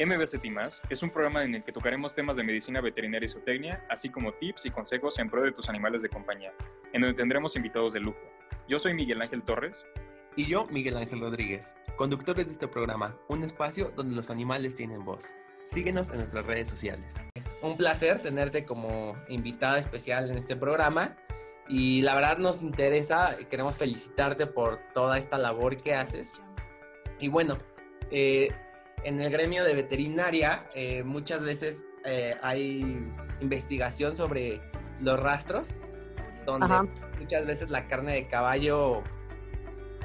MBCT es un programa en el que tocaremos temas de medicina veterinaria y zootecnia, así como tips y consejos en pro de tus animales de compañía, en donde tendremos invitados de lujo. Yo soy Miguel Ángel Torres. Y yo, Miguel Ángel Rodríguez, conductores de este programa, un espacio donde los animales tienen voz. Síguenos en nuestras redes sociales. Un placer tenerte como invitada especial en este programa y la verdad nos interesa, queremos felicitarte por toda esta labor que haces. Y bueno, eh, en el gremio de veterinaria eh, muchas veces eh, hay investigación sobre los rastros, donde muchas veces la carne de caballo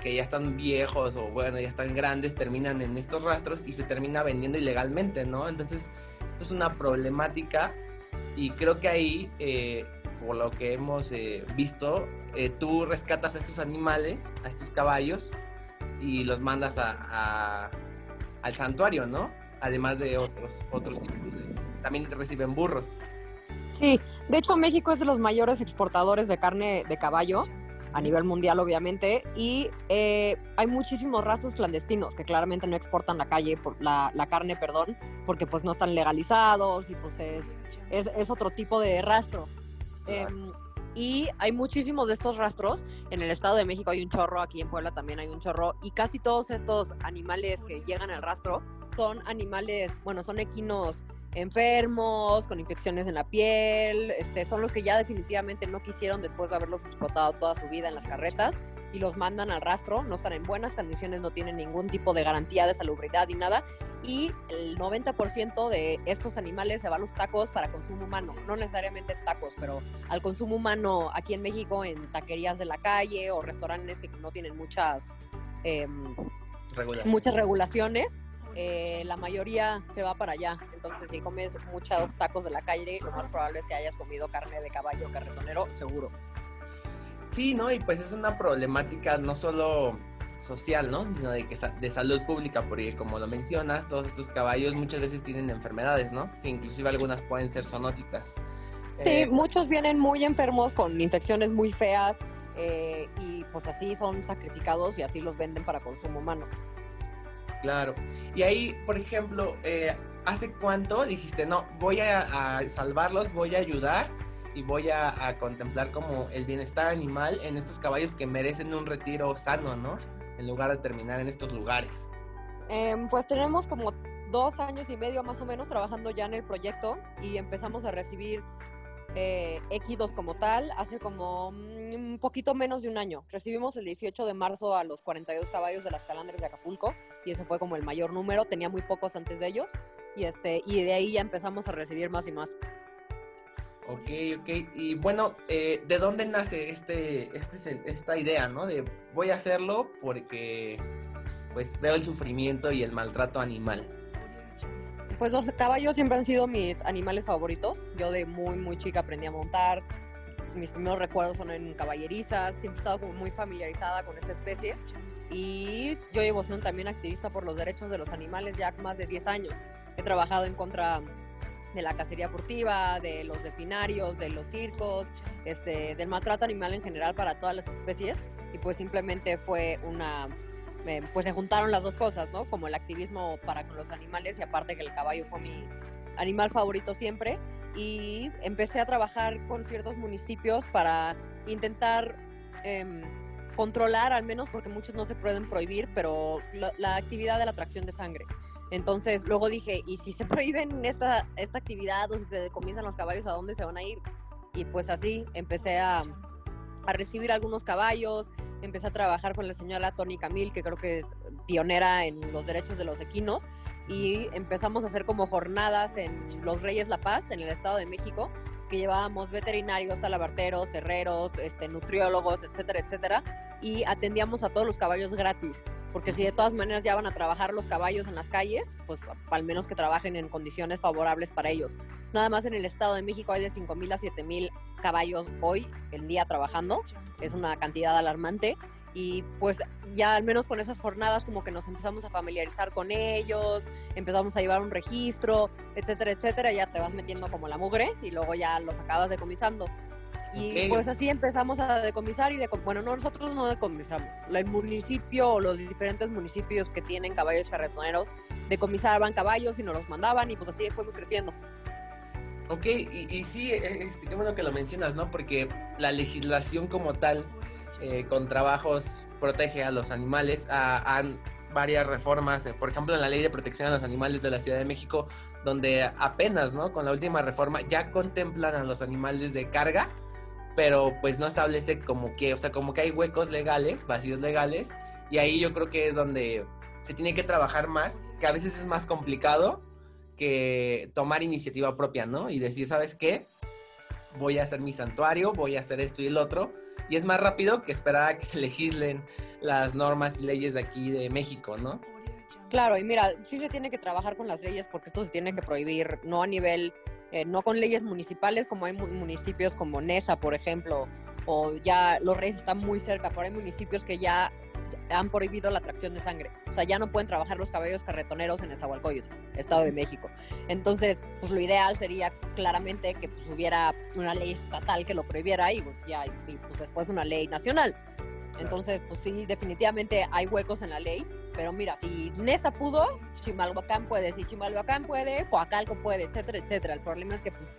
que ya están viejos o bueno, ya están grandes, terminan en estos rastros y se termina vendiendo ilegalmente, ¿no? Entonces, esto es una problemática y creo que ahí, eh, por lo que hemos visto, tú rescatas a estos animales, a estos caballos y los mandas a al santuario, ¿no? Además de otros, otros tipos También reciben burros. Sí, de hecho México es de los mayores exportadores de carne de caballo a nivel mundial, obviamente, y eh, hay muchísimos rastros clandestinos que claramente no exportan la calle, por la, carne, perdón, porque pues no están legalizados y pues es, es, otro tipo de rastro. Em, y hay muchísimos de estos rastros. En el Estado de México hay un chorro, aquí en Puebla también hay un chorro. Y casi todos estos animales que llegan al rastro son animales, bueno, son equinos enfermos, con infecciones en la piel, este, son los que ya definitivamente no quisieron después de haberlos explotado toda su vida en las carretas y los mandan al rastro, no están en buenas condiciones, no tienen ningún tipo de garantía de salubridad ni nada, y el 90% de estos animales se va a los tacos para consumo humano, no necesariamente tacos, pero al consumo humano aquí en México en taquerías de la calle o restaurantes que no tienen muchas, em, muchas regulaciones. Eh, la mayoría se va para allá. Entonces, si comes muchos tacos de la calle, lo más probable es que hayas comido carne de caballo carretonero, seguro. Sí, ¿no? Y pues es una problemática no solo social, ¿no? Sino de, que, de salud pública, porque como lo mencionas, todos estos caballos muchas veces tienen enfermedades, ¿no? Que inclusive algunas pueden ser zoonóticas. Sí, eh, muchos vienen muy enfermos con infecciones muy feas eh, y pues así son sacrificados y así los venden para consumo humano. Claro. Y ahí, por ejemplo, eh, ¿hace cuánto dijiste, no, voy a salvarlos, voy a ayudar? y voy a, contemplar como el bienestar animal en estos caballos que merecen un retiro sano, ¿no? En lugar de terminar en estos lugares. Em, pues tenemos como dos años y medio más o menos trabajando ya en el proyecto y empezamos a recibir eh, equidos como tal hace como mm, un poquito menos de un año. Recibimos el 18 de marzo a los 42 caballos de las calandres de Acapulco y ese fue como el mayor número, tenía muy pocos antes de ellos y, este, y de ahí ya empezamos a recibir más y más. Ok, ok. Y bueno, eh, ¿de dónde nace este, este, esta idea, no? De voy a hacerlo porque pues veo el sufrimiento y el maltrato animal. Pues los caballos siempre han sido mis animales favoritos. Yo de muy, muy chica aprendí a montar. Mis primeros recuerdos son en caballerizas. Siempre he estado muy familiarizada con esta especie. Y yo llevo siendo también activista por los derechos de los animales ya más de 10 años. He trabajado en contra de la cacería furtiva, de los delfinarios, de los circos, este, del maltrato animal en general para todas las especies y pues simplemente fue una, eh, pues se juntaron las dos cosas, ¿no? Como el activismo para con los animales y aparte que el caballo fue mi animal favorito siempre y empecé a trabajar con ciertos municipios para intentar em, controlar al menos porque muchos no se pueden prohibir, pero la actividad de la atracción de sangre. Entonces luego dije, ¿y si se prohíben esta, esta actividad o si se comienzan los caballos, a dónde se van a ir? Y pues así empecé a, a recibir algunos caballos, empecé a trabajar con la señora Tony Camil, que creo que es pionera en los derechos de los equinos, y empezamos a hacer como jornadas en Los Reyes La Paz, en el Estado de México, que llevábamos veterinarios, talabarteros, herreros, este, nutriólogos, etcétera, etcétera, y atendíamos a todos los caballos gratis porque si de todas maneras ya van a trabajar los caballos en las calles, pues al menos que trabajen en condiciones favorables para ellos. Nada más en el Estado de México hay de 5.000 a 7.000 caballos hoy en día trabajando, es una cantidad alarmante y pues ya al menos con esas jornadas como que nos empezamos a familiarizar con ellos, empezamos a llevar un registro, etcétera, etcétera, ya te vas metiendo como la mugre y luego ya los acabas decomisando. Y pues así empezamos a decomisar y de, bueno, nosotros no decomisamos. El municipio o los diferentes municipios que tienen caballos carretoneros decomisaban caballos y nos los mandaban y pues así fuimos creciendo. Ok, y, y sí, este, qué bueno que lo mencionas, ¿no? Porque la legislación como tal eh, con trabajos protege a los animales. han varias reformas, eh, por ejemplo, en la ley de protección a los animales de la Ciudad de México, donde apenas, ¿no? Con la última reforma ya contemplan a los animales de carga, pero pues no establece como que, o sea, como que hay huecos legales, vacíos legales, y ahí yo creo que es donde se tiene que trabajar más, que a veces es más complicado que tomar iniciativa propia, ¿no? Y decir, ¿sabes qué? Voy a hacer mi santuario, voy a hacer esto y el otro, y es más rápido que esperar a que se legislen las normas y leyes de aquí de México, ¿no? Claro, y mira, sí se tiene que trabajar con las leyes porque esto se tiene que prohibir, no a nivel, eh, no con leyes municipales como hay municipios como Nesa, por ejemplo, o ya los reyes están muy cerca, pero hay municipios que ya han prohibido la tracción de sangre. O sea, ya no pueden trabajar los caballos carretoneros en Esahualcoyotl, Estado de México. Entonces, pues lo ideal sería claramente que pues, hubiera una ley estatal que lo prohibiera y, ya, y pues después una ley nacional. Entonces, pues sí, definitivamente hay huecos en la ley, pero mira, si Nesa pudo, Chimalhuacán puede, si Chimalhuacán puede, Coacalco puede, etcétera, etcétera. El problema es que pues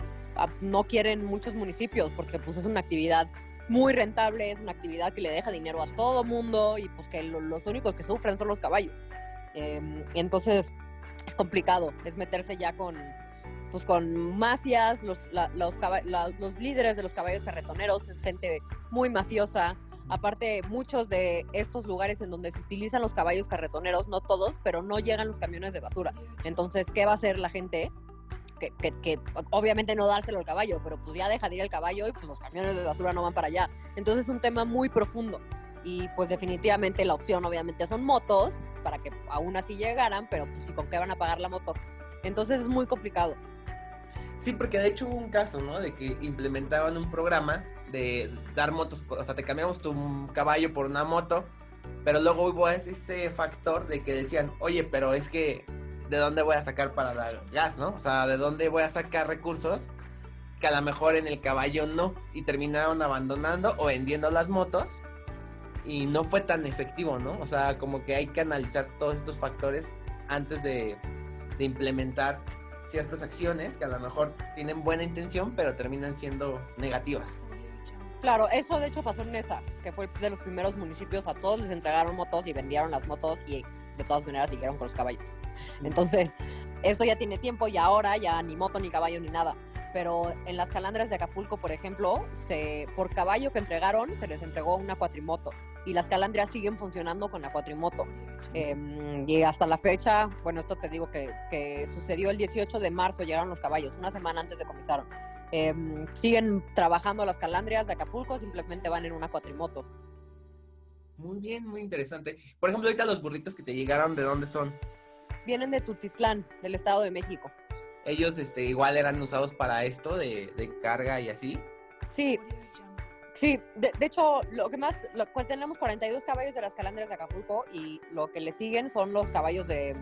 no quieren muchos municipios porque pues es una actividad muy rentable, es una actividad que le deja dinero a todo mundo y pues que los únicos que sufren son los caballos. Em, entonces es complicado, es meterse ya con, pues con mafias, los, los, los líderes de los caballos carretoneros, es gente muy mafiosa. Aparte, muchos de estos lugares en donde se utilizan los caballos carretoneros, no todos, pero no llegan los camiones de basura. Entonces, ¿qué va a hacer la gente? que, obviamente no dárselo al caballo, pero pues ya deja de ir el caballo y pues los camiones de basura no van para allá. Entonces es un tema muy profundo y pues definitivamente la opción obviamente son motos para que aún así llegaran, pero pues si con qué van a pagar la moto. Entonces es muy complicado. Sí, porque de hecho hubo un caso, ¿no? De que implementaban un programa de dar motos, o sea, te cambiamos tu caballo por una moto, pero luego hubo ese factor de que decían, oye, pero es que de dónde voy a sacar para dar gas, ¿no? O sea, de dónde voy a sacar recursos que a lo mejor en el caballo no y terminaron abandonando o vendiendo las motos y no fue tan efectivo, ¿no? O sea, como que hay que analizar todos estos factores antes de, implementar ciertas acciones que a lo mejor tienen buena intención pero terminan siendo negativas. Claro, eso de hecho pasó en Nesa, que fue de los primeros municipios, a todos les entregaron motos y vendieron las motos y de todas maneras siguieron con los caballos. Entonces, esto ya tiene tiempo y ahora ya ni moto, ni caballo, ni nada. Pero en las calandras de Acapulco, por ejemplo, se, por caballo que entregaron, se les entregó una cuatrimoto. Y las calandrias siguen funcionando con la cuatrimoto. Em, y hasta la fecha, bueno, esto te digo que, que, sucedió el 18 de marzo, llegaron los caballos, una semana antes de comisaron. Em, siguen trabajando las calandrias de Acapulco, simplemente van en una cuatrimoto. Muy bien, muy interesante. Por ejemplo, ahorita los burritos que te llegaron, ¿de dónde son? Vienen de Tutitlán, del Estado de México. ¿Ellos este, igual eran usados para esto de, carga y así? Sí, sí. De, hecho, lo que más, lo, tenemos 42 caballos de las calandrias de Acapulco y lo que le siguen son los caballos de,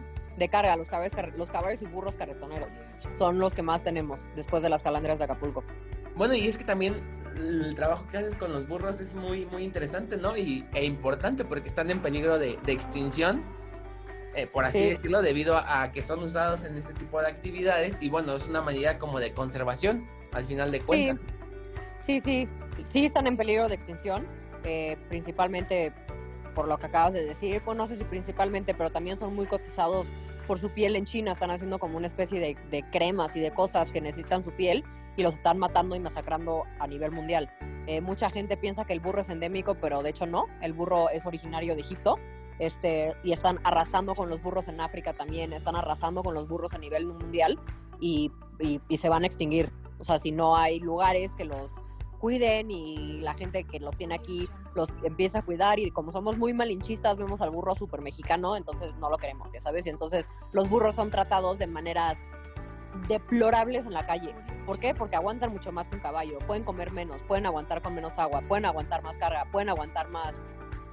carga, los caballos, los caballos y burros carretoneros. Son los que más tenemos después de las calandrias de Acapulco. Bueno, y es que también el trabajo que haces con los burros es muy, muy interesante, ¿no? Y, e importante porque están en peligro de, extinción, eh, por así decirlo, debido a, que son usados en este tipo de actividades. Y bueno, es una manera como de conservación, al final de cuentas. Sí, sí, sí, están en peligro de extinción, eh, principalmente por lo que acabas de decir. Pues no sé si principalmente, pero también son muy cotizados por su piel en China. Están haciendo como una especie de, cremas y de cosas que necesitan su piel y los están matando y masacrando a nivel mundial. Eh, mucha gente piensa que el burro es endémico, pero de hecho no. El burro es originario de Egipto este, y están arrasando con los burros en África también, están arrasando con los burros a nivel mundial y, y, se van a extinguir. O sea, si no hay lugares que los cuiden y la gente que los tiene aquí los empieza a cuidar y como somos muy malinchistas vemos al burro súper mexicano, entonces no lo queremos, ya sabes, y entonces los burros son tratados de maneras deplorables en la calle. ¿Por qué? Porque aguantan mucho más que un caballo, pueden comer menos, pueden aguantar con menos agua, pueden aguantar más carga, pueden aguantar más,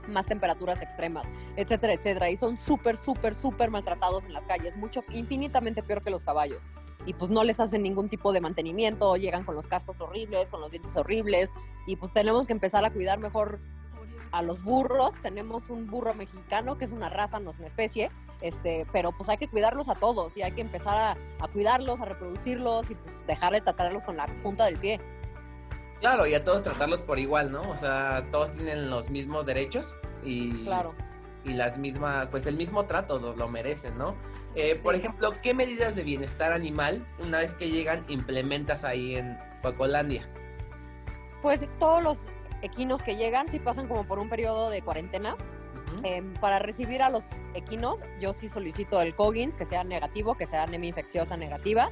más temperaturas extremas, etcétera, etcétera. Y son súper, súper, súper maltratados en las calles, mucho, infinitamente peor que los caballos. Y pues no les hacen ningún tipo de mantenimiento, llegan con los cascos horribles, con los dientes horribles, y pues tenemos que empezar a cuidar mejor a los burros. Tenemos un burro mexicano que es una raza, no es una especie, este, pero pues hay que cuidarlos a todos y hay que empezar a, a cuidarlos, a reproducirlos y pues dejar de tratarlos con la punta del pie. Claro, y a todos tratarlos por igual, ¿no? O sea, todos tienen los mismos derechos y, Claro. y las mismas, pues el mismo trato lo, lo merecen, ¿no? Eh, por Sí. ejemplo, ¿qué medidas de bienestar animal, una vez que llegan, implementas ahí en Pacolandia? Pues todos los equinos que llegan sí pasan como por un periodo de cuarentena. Em, para recibir a los equinos, yo sí solicito el Coggins, que sea negativo, que sea anemia infecciosa negativa,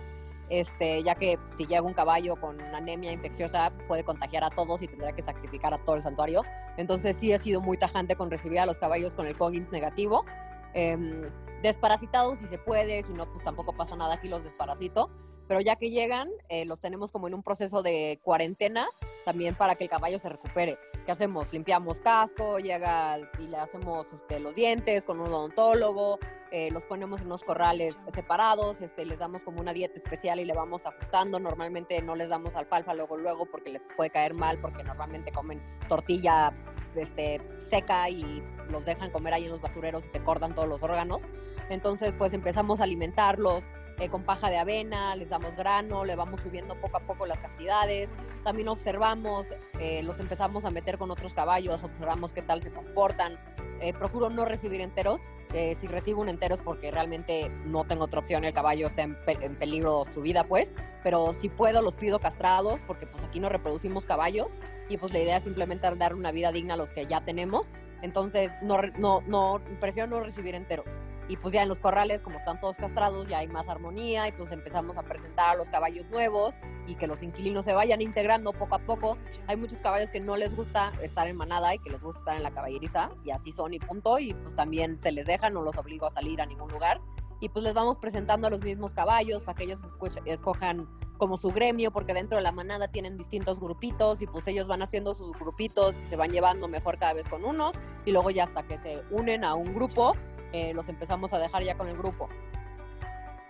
este, ya que si llega un caballo con anemia infecciosa puede contagiar a todos y tendrá que sacrificar a todo el santuario. Entonces sí he sido muy tajante con recibir a los caballos con el Coggins negativo. Em, desparasitados si se puede, si no, pues tampoco pasa nada, aquí los desparasito. Pero ya que llegan, eh, los tenemos como en un proceso de cuarentena, también para que el caballo se recupere. ¿Qué hacemos? Limpiamos casco, llega y le hacemos este, los dientes con un odontólogo, eh, los ponemos en unos corrales separados, este, les damos como una dieta especial y le vamos ajustando. Normalmente no les damos alfalfa luego, luego, porque les puede caer mal, porque normalmente comen tortilla este, seca y los dejan comer ahí en los basureros y se cortan todos los órganos. Entonces, pues empezamos a alimentarlos eh, con paja de avena, les damos grano, le vamos subiendo poco a poco las cantidades. También observamos, eh, los empezamos a meter con otros caballos, observamos qué tal se comportan. Eh, procuro no recibir enteros. si recibo un entero porque realmente no tengo otra opción, el caballo está en, en peligro su vida, pues. Pero si puedo, los pido castrados, porque pues aquí no reproducimos caballos y pues la idea es simplemente dar una vida digna a los que ya tenemos. Entonces, no, no, no, prefiero no recibir enteros. Y pues ya en los corrales, como están todos castrados, ya hay más armonía y pues empezamos a presentar a los caballos nuevos y que los inquilinos se vayan integrando poco a poco. Hay muchos caballos que no les gusta estar en manada y que les gusta estar en la caballeriza y así son y punto. Y pues también se les deja, no los obligo a salir a ningún lugar. Y pues les vamos presentando a los mismos caballos para que ellos escojan como su gremio, porque dentro de la manada tienen distintos grupitos y pues ellos van haciendo sus grupitos y se van llevando mejor cada vez con uno y luego ya hasta que se unen a un grupo, eh, los empezamos a dejar ya con el grupo.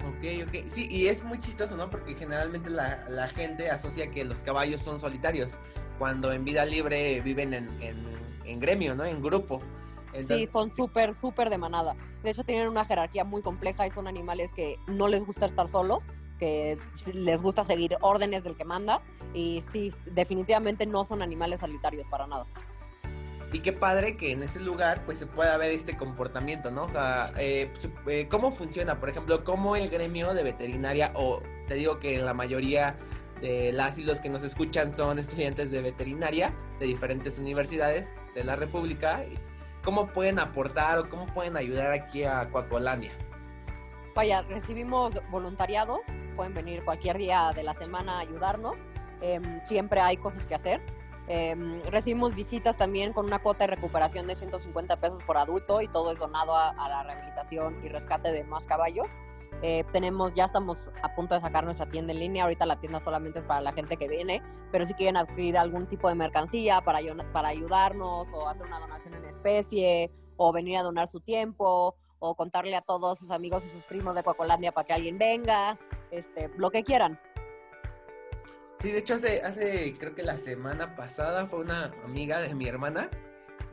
Ok, ok. Sí, y es muy chistoso, ¿no? Porque generalmente la, la gente asocia que los caballos son solitarios, cuando en vida libre viven en, en- en gremio, ¿no? En grupo. Sí, Entonces, son súper, súper de manada. De hecho, tienen una jerarquía muy compleja y son animales que no les gusta estar solos, que sí les gusta seguir órdenes del que manda. Y sí, definitivamente no son animales solitarios para nada. Y qué padre que en ese lugar pues se pueda ver este comportamiento, ¿no? O sea, eh, pues, eh, ¿cómo funciona? Por ejemplo, ¿cómo el gremio de veterinaria, o te digo que la mayoría de las y los que nos escuchan son estudiantes de veterinaria de diferentes universidades de la República, ¿cómo pueden aportar o cómo pueden ayudar aquí a Coacolandia? Vaya, recibimos voluntariados, pueden venir cualquier día de la semana a ayudarnos. Em, siempre hay cosas que hacer. Em, recibimos visitas también con una cuota de recuperación de 150 pesos por adulto y todo es donado a, a la rehabilitación y rescate de más caballos. Eh, tenemos, ya estamos a punto de sacar nuestra tienda en línea. Ahorita la tienda solamente es para la gente que viene, pero si quieren adquirir algún tipo de mercancía para, para ayudarnos o hacer una donación en especie o venir a donar su tiempo o contarle a todos sus amigos y sus primos de Coacolandia para que alguien venga, este, lo que quieran. Sí, de hecho hace, hace, creo que la semana pasada fue una amiga de mi hermana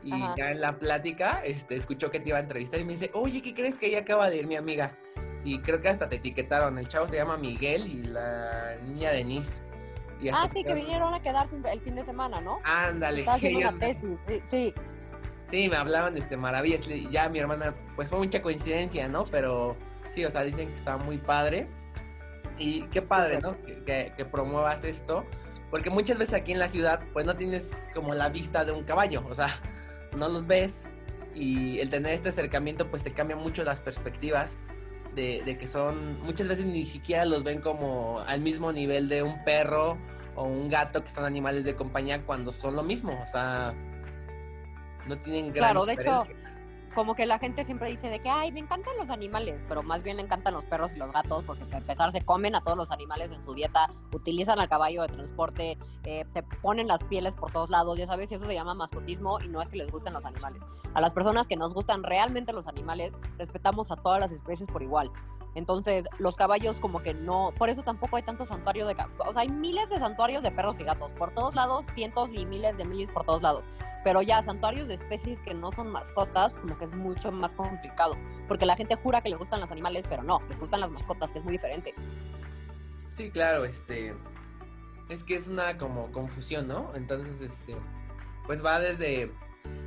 y Ajá. ya en la plática este, escuchó que te iba a entrevistar y me dice, oye, ¿qué crees que ella acaba de ir mi amiga? Y creo que hasta te etiquetaron, el chavo se llama Miguel y la niña Denise. Y Ah, sí, que vinieron a quedarse el fin de semana, ¿no? Ándale, Estaba sí, una tesis, sí, sí. sí, me hablaban este, maravillas. Ya mi hermana, pues fue mucha coincidencia, ¿no? Pero sí, o sea, dicen que está muy padre. Y qué padre, ¿no? Que, que- que promuevas esto. Porque muchas veces aquí en la ciudad, pues no tienes como la vista de un caballo. O sea, no los ves. Y el tener este acercamiento, pues te cambia mucho las perspectivas. De, de que son, muchas veces ni siquiera los ven como al mismo nivel de un perro o un gato, que son animales de compañía, cuando son lo mismo. O sea, no tienen gran Claro, de hecho. Como que la gente siempre dice de que, ay, me encantan los animales, pero más bien le encantan los perros y los gatos, porque para empezar se comen a todos los animales en su dieta, utilizan al caballo de transporte, eh, se ponen las pieles por todos lados, ya sabes, y eso se llama mascotismo y no es que les gusten los animales. A las personas que nos gustan realmente los animales, respetamos a todas las especies por igual. Entonces, los caballos como que no, por eso tampoco hay tanto santuario de. O sea, hay miles de santuarios de perros y gatos, por todos lados, cientos y miles de miles por todos lados. Pero ya, santuarios de especies que no son mascotas, como que es mucho más complicado. Porque la gente jura que le gustan los animales, pero no, les gustan las mascotas, que es muy diferente. Sí, claro, este. Es que es una como confusión, ¿no? Entonces, este. Pues va desde.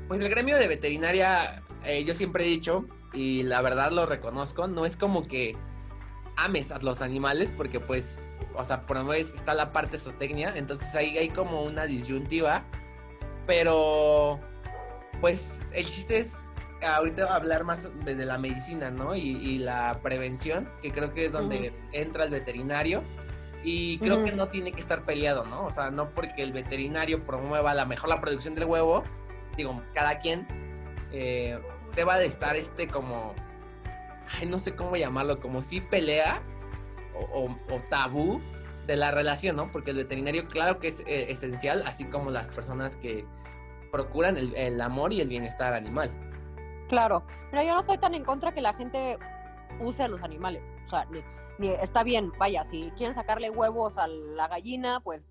Pues el gremio de veterinaria, eh, yo siempre he dicho, y la verdad lo reconozco, no es como que ames a los animales, porque pues, o sea, por lo está la parte zootecnia, entonces ahí hay como una disyuntiva, pero pues el chiste es ahorita hablar más de la medicina, ¿no? Y, la prevención, que creo que es donde entra el veterinario. Y creo que no tiene que estar peleado, ¿no? O sea, no porque el veterinario promueva la mejor la producción del huevo, digo, cada quien eh, deba de estar este como, ay, no sé cómo llamarlo, como si pelea o, tabú de la relación, ¿no? Porque el veterinario claro que es eh, esencial, así como las personas que procuran el amor y el bienestar animal. Claro, pero yo no estoy tan en contra que la gente use a los animales. O sea, ni, está bien, vaya, si quieren sacarle huevos a la gallina, pues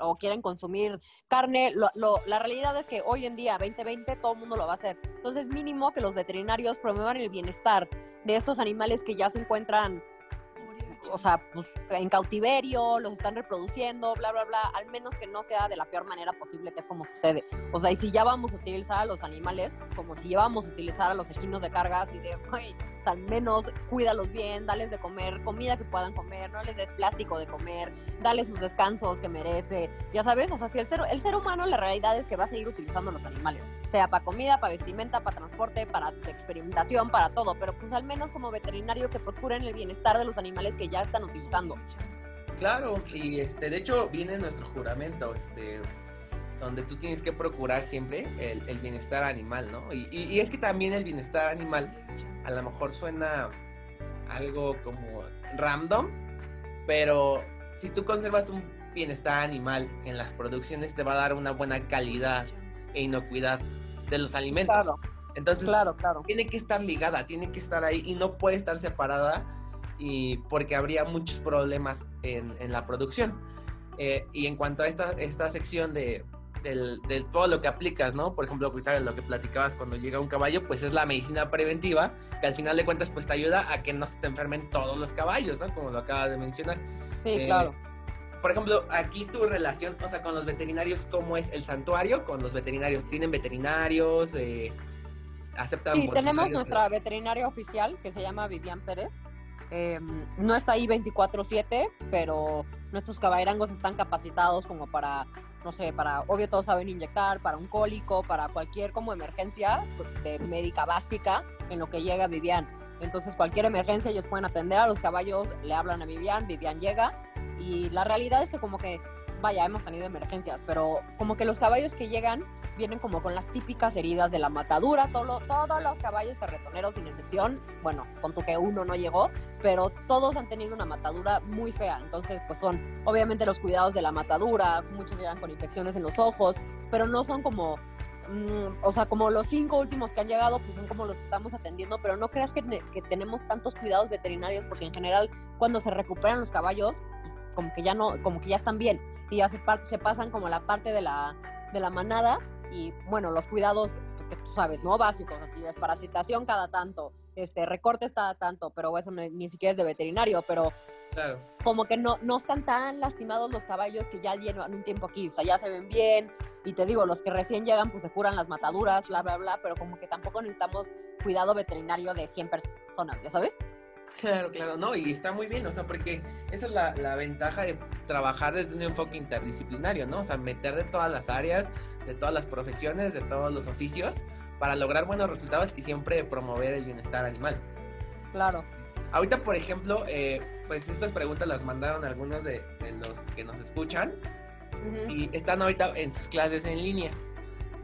o quieren consumir carne, la realidad es que hoy en día, 2020, todo el mundo lo va a hacer. Entonces, mínimo que los veterinarios promuevan el bienestar de estos animales que ya se encuentran o sea, pues, en cautiverio, los están reproduciendo, bla, bla, bla, al menos que no sea de la peor manera posible, que es como sucede. O sea, y si ya vamos a utilizar a los animales, como si ya vamos a utilizar a los equinos de carga, así de, al menos cuídalos bien, dales de comer, comida que puedan comer, no les des plástico de comer, dale sus descansos que merece, ya sabes, o sea, si el ser, el ser humano la realidad es que va a seguir utilizando los animales, sea para comida, para vestimenta, para transporte, para experimentación, para todo, pero pues al menos como veterinario que procuren el bienestar de los animales que ya están utilizando. Claro, y este, de hecho viene nuestro juramento, este, donde tú tienes que procurar siempre el, bienestar animal, ¿no? Y, y, es que también el bienestar animal a lo mejor suena algo como random, pero si tú conservas un bienestar animal en las producciones te va a dar una buena calidad e inocuidad de los alimentos. Claro. Entonces, claro, claro. tiene que estar ligada, tiene que estar ahí y no puede estar separada y porque habría muchos problemas en, la producción. Eh, y en cuanto a esta, esta sección de del, todo lo que aplicas, ¿no? Por ejemplo, lo que platicabas cuando llega un caballo, pues es la medicina preventiva, que al final de cuentas pues te ayuda a que no se te enfermen todos los caballos, ¿no? Como lo acabas de mencionar. Sí, eh, claro. Por ejemplo, aquí tu relación, o sea, con los veterinarios, ¿cómo es el santuario? Con los veterinarios, ¿tienen veterinarios? Eh, ¿Aceptan? Sí, tenemos nuestra veterinaria oficial que se llama Vivian Pérez. Em, no está ahí 24/7, pero nuestros caballerangos están capacitados como para no sé, para, obvio todos saben inyectar, para un cólico, para cualquier como emergencia de médica básica en lo que llega Vivian. Entonces cualquier emergencia ellos pueden atender a los caballos, le hablan a Vivian, Vivian llega y la realidad es que como que, vaya, hemos tenido emergencias, pero como que los caballos que llegan vienen como con las típicas heridas de la matadura, todo, todos los caballos carretoneros sin excepción, bueno, con tu que uno no llegó, pero todos han tenido una matadura muy fea, entonces pues son obviamente los cuidados de la matadura, muchos llegan con infecciones en los ojos, pero no son como mm, o sea, como los cinco últimos que han llegado, pues son como los que estamos atendiendo, pero no creas que, que tenemos tantos cuidados veterinarios, porque en general cuando se recuperan los caballos, pues, como que ya no, como que ya están bien, y ya se, se pasan como la parte de la, de la manada, y bueno, los cuidados que tú sabes, ¿no? Básicos, así, desparasitación cada tanto, este, recortes cada tanto, pero eso ni siquiera es de veterinario, pero claro. como que no, no están tan lastimados los caballos que ya llevan un tiempo aquí, o sea, ya se ven bien, y te digo, los que recién llegan pues se curan las mataduras, bla, bla, bla, pero como que tampoco necesitamos cuidado veterinario de 100 personas, ¿ya sabes? Claro, claro, no, y está muy bien, o sea, porque esa es la, la, ventaja de trabajar desde un enfoque interdisciplinario, ¿no? O sea, meter de todas las áreas, de todas las profesiones, de todos los oficios, para lograr buenos resultados y siempre promover el bienestar animal. Claro. Ahorita, por ejemplo, eh, pues estas preguntas las mandaron algunos de, los que nos escuchan y están ahorita en sus clases en línea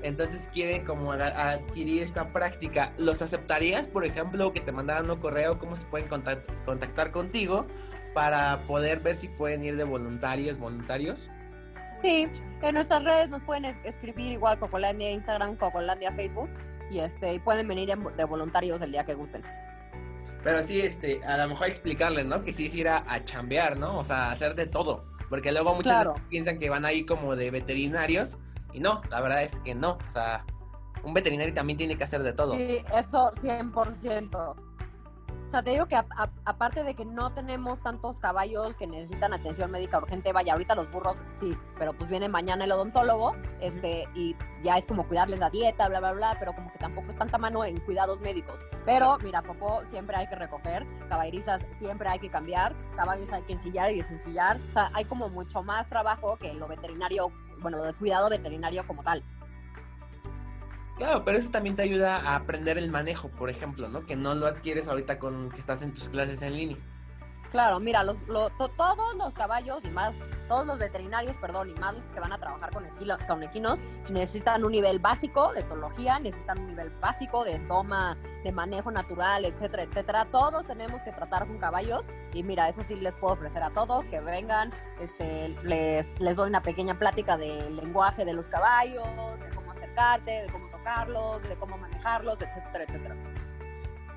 entonces quieren como adquirir esta práctica, ¿los aceptarías, por ejemplo, que te mandaran un correo, cómo se pueden contactar contigo para poder ver si pueden ir de voluntarios, voluntarios? Sí, en nuestras redes nos pueden escribir igual Cocolandia Instagram, Cocolandia Facebook y este pueden venir de voluntarios el día que gusten. Pero sí, este, a lo mejor explicarles, ¿no? Que sí es ir a, chambear, ¿no? O sea, hacer de todo. Porque luego muchos piensan que van ahí como de veterinarios Y no, la verdad es que no. O sea, un veterinario también tiene que hacer de todo. Sí, eso 100%. O sea, te digo que a- a- aparte de que no tenemos tantos caballos que necesitan atención médica urgente, vaya, ahorita los burros sí, pero pues viene mañana el odontólogo, este, y ya es como cuidarles la dieta, bla, bla, bla, pero como que tampoco es tanta mano en cuidados médicos. Pero mira, Popó siempre hay que recoger, caballerizas siempre hay que cambiar, caballos hay que ensillar y desensillar. O sea, hay como mucho más trabajo que lo veterinario, bueno, de cuidado veterinario como tal. Claro, pero eso también te ayuda a aprender el manejo, por ejemplo, ¿no? Que no lo adquieres ahorita con que estás en tus clases en línea. Claro, mira, los, lo- to- todos los caballos y más, todos los veterinarios, perdón, y más los que van a trabajar con equinos, necesitan un nivel básico de etología, necesitan un nivel básico de toma, de manejo natural, etcétera, etcétera. Todos tenemos que tratar con caballos y mira, eso sí les puedo ofrecer a todos que vengan, este, les, les doy una pequeña plática del lenguaje de los caballos, de cómo acercarte, de cómo tocarlos, de cómo manejarlos, etcétera, etcétera.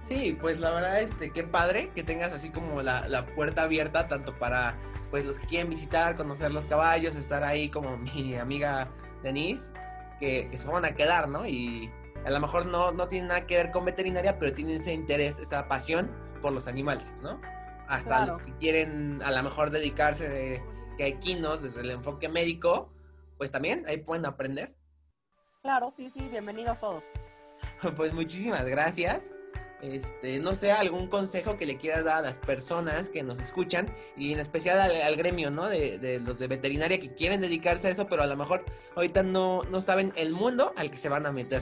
Sí, pues la verdad, este, qué padre que tengas así como la, la puerta abierta, tanto para pues los que quieren visitar, conocer los caballos, estar ahí como mi amiga Denise, que, que se van a quedar, ¿no? Y a lo mejor no, no tiene nada que ver con veterinaria, pero tienen ese interés, esa pasión por los animales, ¿no? Hasta Claro. los que quieren a lo mejor dedicarse de, que a equinos desde el enfoque médico, pues también ahí pueden aprender. Claro, sí, sí, bienvenidos todos. Pues muchísimas gracias. Este, no sé, algún consejo que le quieras dar a las personas que nos escuchan y en especial al, gremio, ¿no? De, de los de veterinaria que quieren dedicarse a eso, pero a lo mejor ahorita no, no saben el mundo al que se van a meter.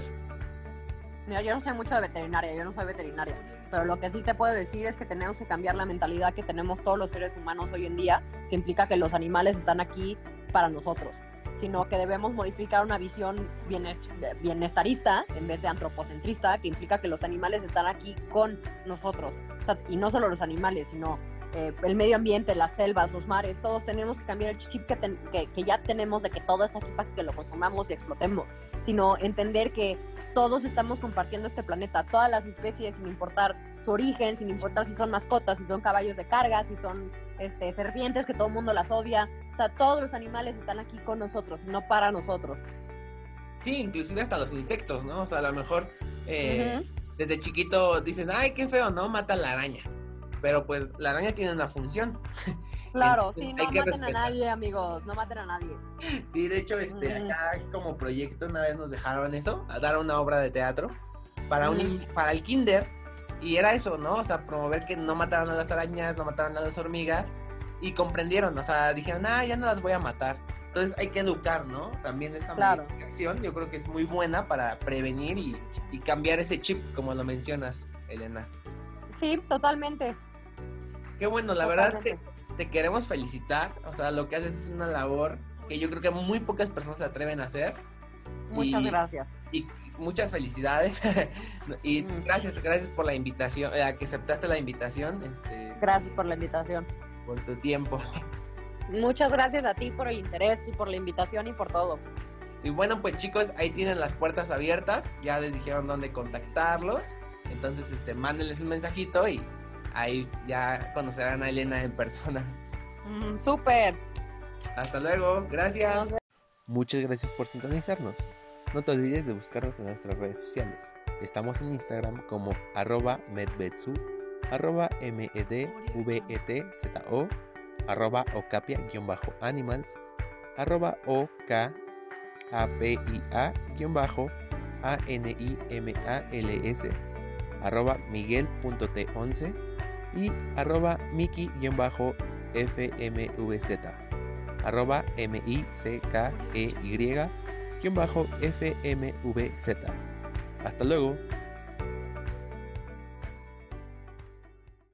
Mira, yo no sé mucho de veterinaria, yo no soy veterinaria, pero lo que sí te puedo decir es que tenemos que cambiar la mentalidad que tenemos todos los seres humanos hoy en día, que implica que los animales están aquí para nosotros, sino que debemos modificar una visión bienes- bienestarista en vez de antropocentrista, que implica que los animales están aquí con nosotros. Y no solo los animales, sino eh, el medio ambiente, las selvas, los mares, todos tenemos que cambiar el chip que, ten- que, que ya tenemos de que todo está aquí para que lo consumamos y explotemos, sino entender que todos estamos compartiendo este planeta, todas las especies, sin importar su origen, sin importar si son mascotas, si son caballos de carga, si son este, serpientes, que todo el mundo las odia. O sea, todos los animales están aquí con nosotros, no para nosotros. Sí, inclusive hasta los insectos, ¿no? O sea, a lo mejor eh, Ujú. desde chiquito dicen, ay, qué feo, ¿no? Mata la araña. Pero pues la araña tiene una función. Claro, Entonces, sí, no maten a respetar. nadie, amigos, no maten a nadie. Sí, de hecho, este, acá como proyecto una vez nos dejaron eso, a dar una obra de teatro para, un, para el kinder. Y era eso, ¿no? O sea, promover que no mataran a las arañas, no mataran a las hormigas. Y comprendieron, o sea, dijeron, ah, ya no las voy a matar. Entonces hay que educar, ¿no? También esta Claro. acción yo creo que es muy buena para prevenir y, y cambiar ese chip, como lo mencionas, Elena. Sí, totalmente. Qué bueno, la verdad te, te queremos felicitar. O sea, lo que haces es una labor que yo creo que muy pocas personas se atreven a hacer. Muchas y- gracias. y muchas felicidades y Mm. gracias gracias por la invitación eh, a que aceptaste la invitación este Gracias por la invitación. por tu tiempo Muchas gracias a ti por el interés y por la invitación y por todo. y bueno pues chicos ahí tienen las puertas abiertas ya les dijeron dónde contactarlos entonces este mándenles un mensajito y ahí ya conocerán a Elena en persona Mm, Súper. hasta luego gracias Nos Muchas gracias por sintonizarnos. No te olvides de buscarnos en nuestras redes sociales. Estamos en Instagram como arroba medvetsu, arroba medvetzo, arroba ocapia-animals, arroba okapia-animals, arroba miguel.t11 y arroba miki-fmvz arroba M-I-C-K-E-Y bajo FMVZ. Hasta luego.